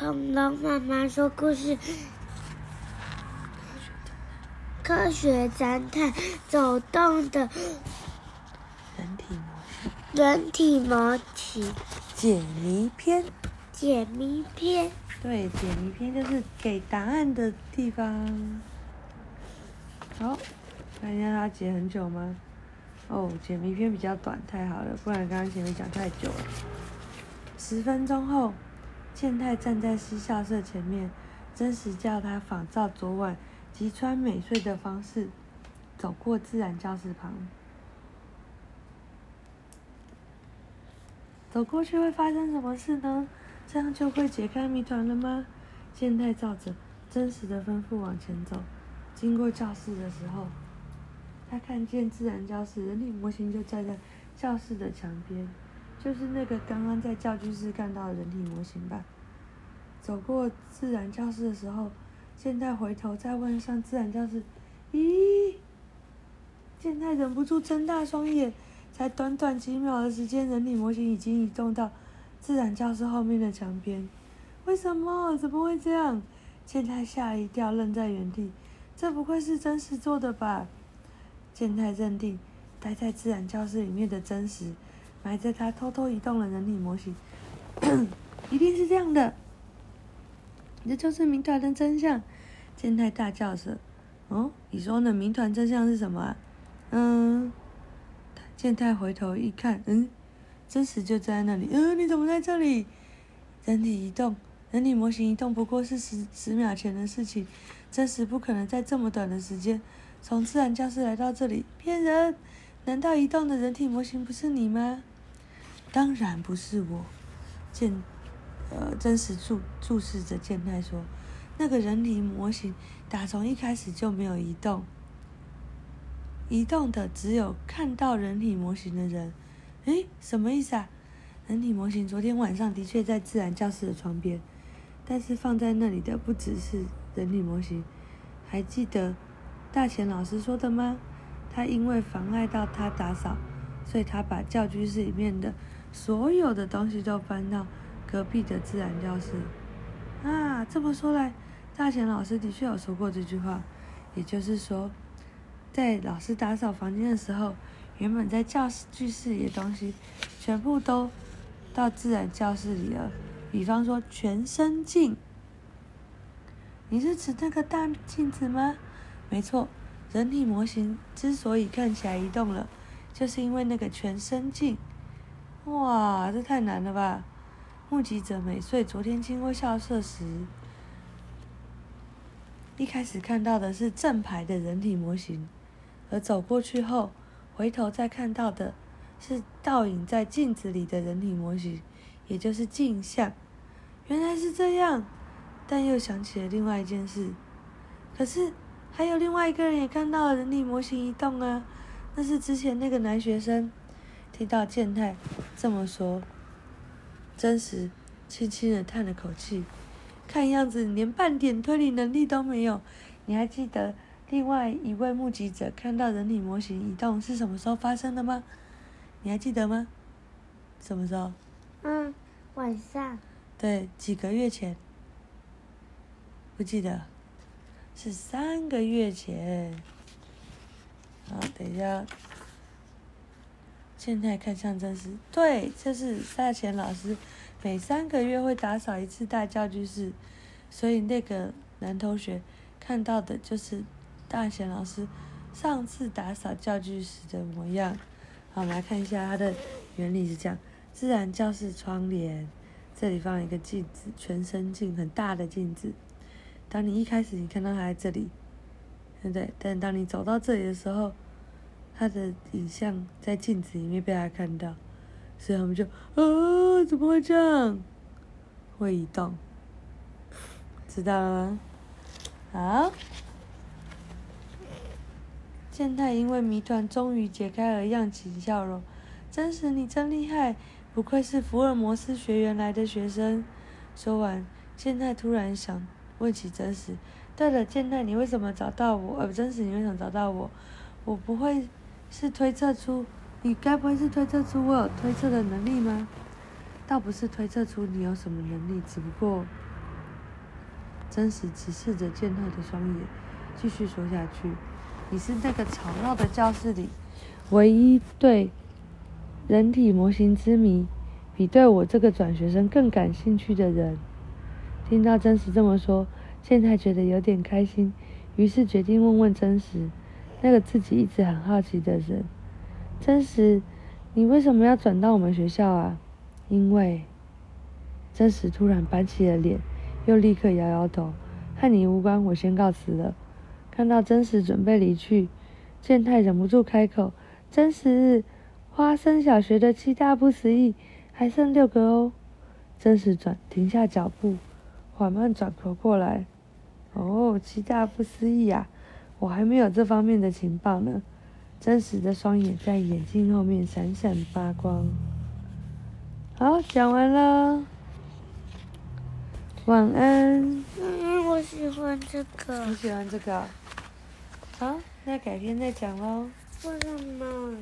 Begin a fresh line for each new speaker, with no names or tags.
恐龙妈妈说故事，科学侦探走动的
人体模型
人体模型
解谜篇。
解谜篇。
对，解谜篇就是给答案的地方。好，看一下它解很久吗？哦，解谜篇比较短，太好了，不然刚刚前面讲太久了。十分钟后，健太站在私校舍前面，真实叫他仿照昨晚吉川美穗的方式，走过自然教室旁。走过去会发生什么事呢？这样就会解开谜团了吗？健太照着真实的吩咐往前走，经过教室的时候，他看见自然教室人体模型就站在教室的墙边，就是那个刚刚在教具室看到的人体模型吧。走过自然教室的时候，健太回头再问上自然教室，咦？健太忍不住睁大双眼，才短短几秒的时间，人体模型已经移动到自然教室后面的墙边。为什么？怎么会这样？健太吓了一跳，愣在原地。这不会是真实做的吧？健太认定，待在自然教室里面的真实，埋着他偷偷移动的人体模型，一定是这样的。这就是谜团的真相！健太大叫着：“哦，你说的谜团真相是什么啊？”嗯，健太回头一看，嗯，真实就在那里。嗯，你怎么在这里？人体移动，人体模型移动不过是十十秒前的事情，真实不可能在这么短的时间从自然教室来到这里。骗人！难道移动的人体模型不是你吗？当然不是我。健，呃，真实注注视着健太说：“那个人体模型打从一开始就没有移动。”移动的只有看到人体模型的人，诶，什么意思啊？人体模型昨天晚上的确在自然教室的床边，但是放在那里的不只是人体模型，还记得大贤老师说的吗？他因为妨碍到他打扫，所以他把教居室里面的所有的东西都搬到隔壁的自然教室。啊，这么说来，大贤老师的确有说过这句话，也就是说。在老师打扫房间的时候，原本在教室具室里的东西，全部都到自然教室里了。比方说全身镜，你是指那个大镜子吗？没错，人体模型之所以看起来移动了，就是因为那个全身镜。哇，这太难了吧！目击者美穗昨天经过校舍时，一开始看到的是正牌的人体模型。而走过去后，回头再看到的，是倒影在镜子里的人体模型，也就是镜像。原来是这样，但又想起了另外一件事。可是还有另外一个人也看到了人体模型移动啊，那是之前那个男学生。听到健太这么说，真实轻轻的叹了口气，看样子连半点推理能力都没有。你还记得？另外一位目击者看到人体模型移动是什么时候发生的吗？你还记得吗？什么时候？
嗯，晚上。
对，几个月前。不记得，是三个月前。好，等一下。现在看向真实，对，这是大前老师每三个月会打扫一次大教具室，所以那个男同学看到的就是。大贤老师上次打扫教具时的模样，好，我们来看一下它的原理是这样：自然教室窗帘，这里放一个镜子，全身镜，很大的镜子。当你一开始你看到它在这里，对不对？但当你走到这里的时候，他的影像在镜子里面被他看到，所以我们就啊，怎么会这样？会移动，知道了吗？好。健太因为谜团终于解开而漾起笑容，真实你真厉害，不愧是福尔摩斯学员来的学生。说完，健太突然想问起真实：“对了，健太，你为什么找到我？呃，真实，你为什么找到我？我不会是推测出，你该不会是推测出我有推测的能力吗？倒不是推测出你有什么能力，只不过真实直视着健太的双眼，继续说下去：“你是那个吵闹的教室里唯一对人体模型之谜比对我这个转学生更感兴趣的人。”听到真实这么说，健太觉得有点开心，于是决定问问真实那个自己一直很好奇的人：“真实，你为什么要转到我们学校啊？”因为真实突然板起了脸，又立刻摇摇头：“和你无关，我先告辞了。”看到真实准备离去，健太忍不住开口：“真实，花生小学的七大不思议还剩六个哦。”真实转停下脚步。缓慢转头过来，哦，七大不思议啊！我还没有这方面的情报呢。真实的双眼在眼镜后面闪闪发光。好，讲完了，晚安。
嗯，我喜欢这个。
你喜欢这个？好，那改天再讲喽。
为什么？